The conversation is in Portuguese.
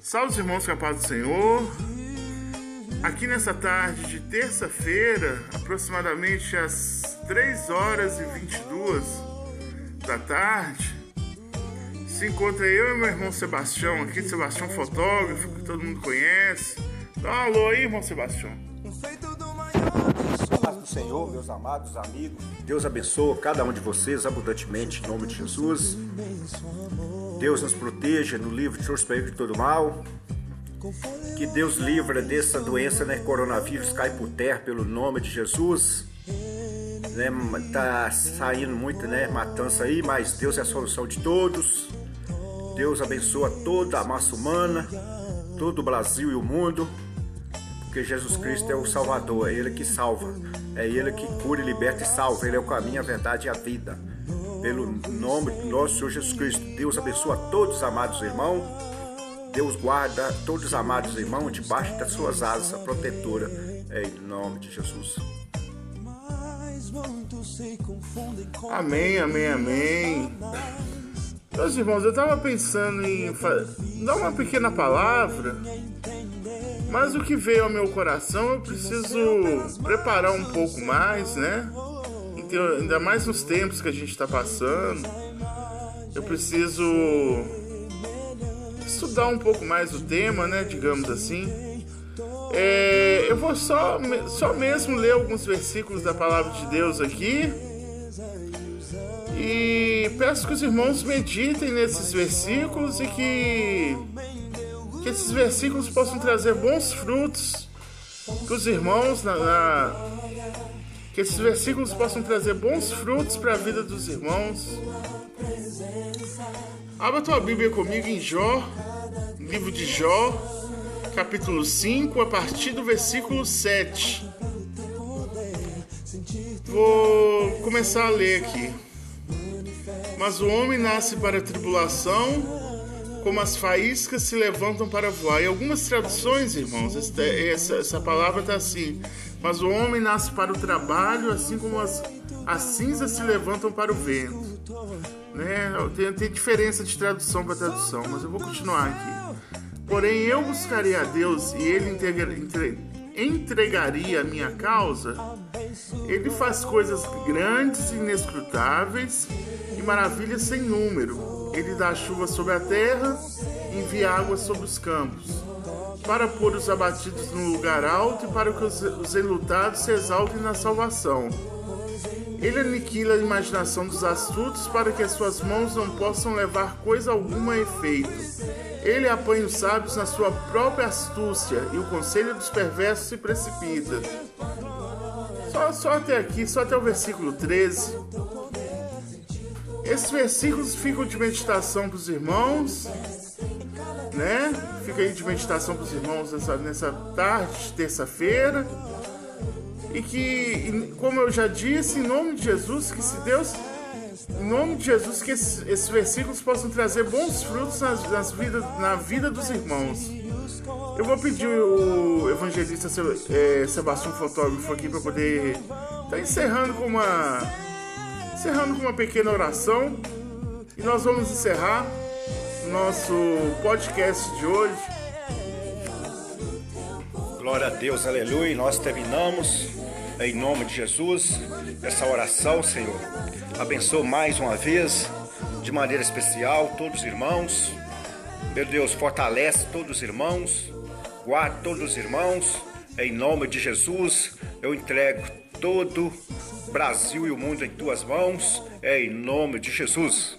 Salve, irmãos, com a paz do Senhor. Aqui nessa tarde de terça-feira, aproximadamente às 3 horas e 22 da tarde, se encontra eu e meu irmão Sebastião, aqui, Sebastião fotógrafo, que todo mundo conhece. Dá um alô aí, irmão Sebastião. Paz do Senhor, meus amados amigos. Deus abençoe cada um de vocês abundantemente, em nome de Jesus. Deus nos proteja, no livre de de todo mal. Que Deus livra dessa doença, né? Coronavírus cai por terra pelo nome de Jesus. Né? Tá saindo muito, né? Matança aí, mas Deus é a solução de todos. Deus abençoa toda a massa humana, todo o Brasil e o mundo porque Jesus Cristo é o Salvador, é Ele que salva, é Ele que cura, liberta e salva, Ele é o caminho, a verdade e a vida. Pelo nome do nosso Senhor Jesus Cristo, Deus abençoa todos os amados irmãos, Deus guarda todos os amados irmãos debaixo das suas asas protetora, é em nome de Jesus. Amém, amém, amém. Meus irmãos, eu estava pensando em dar uma pequena palavra mas o que veio ao meu coração eu preciso preparar um pouco mais, né? Ainda mais nos tempos que a gente está passando. Eu preciso estudar um pouco mais o tema, né? Digamos assim. É, eu vou só, só mesmo ler alguns versículos da palavra de Deus aqui. E peço que os irmãos meditem nesses versículos e que que esses versículos possam trazer bons frutos para os irmãos na, na, que esses versículos possam trazer bons frutos para a vida dos irmãos. Abra tua Bíblia comigo em Jó, livro de Jó, capítulo 5, a partir do versículo 7. Vou começar a ler aqui. Mas o homem nasce para a tribulação como as faíscas se levantam para voar. Em algumas traduções, irmãos, essa, essa palavra está assim: Mas o homem nasce para o trabalho, assim como as, as cinzas se levantam para o vento. Né? Tem, tem diferença de tradução para tradução, mas eu vou continuar aqui. Porém, eu buscaria a Deus e Ele entre, entregaria a minha causa. Ele faz coisas grandes e inescrutáveis e maravilhas sem número ele dá chuva sobre a terra, envia água sobre os campos, para pôr os abatidos no lugar alto e para que os enlutados se exaltem na salvação. Ele aniquila a imaginação dos astutos para que as suas mãos não possam levar coisa alguma a efeito. Ele apanha os sábios na sua própria astúcia e o conselho dos perversos se precipita. Só, só até aqui, só até o versículo 13. Esses versículos ficam de meditação para os irmãos, né? Fica aí de meditação para os irmãos nessa, nessa tarde de terça-feira. E que, como eu já disse, em nome de Jesus, que se Deus, em nome de Jesus, que esses, esses versículos possam trazer bons frutos nas, nas vidas, na vida dos irmãos. Eu vou pedir o evangelista é, Sebastião Fotógrafo aqui para poder estar tá encerrando com uma encerrando com uma pequena oração e nós vamos encerrar nosso podcast de hoje. Glória a Deus, aleluia. Nós terminamos em nome de Jesus essa oração, Senhor. Abençoa mais uma vez, de maneira especial, todos os irmãos. Meu Deus, fortalece todos os irmãos, guarde todos os irmãos. Em nome de Jesus, eu entrego todo Brasil e o mundo em tuas mãos, é em nome de Jesus.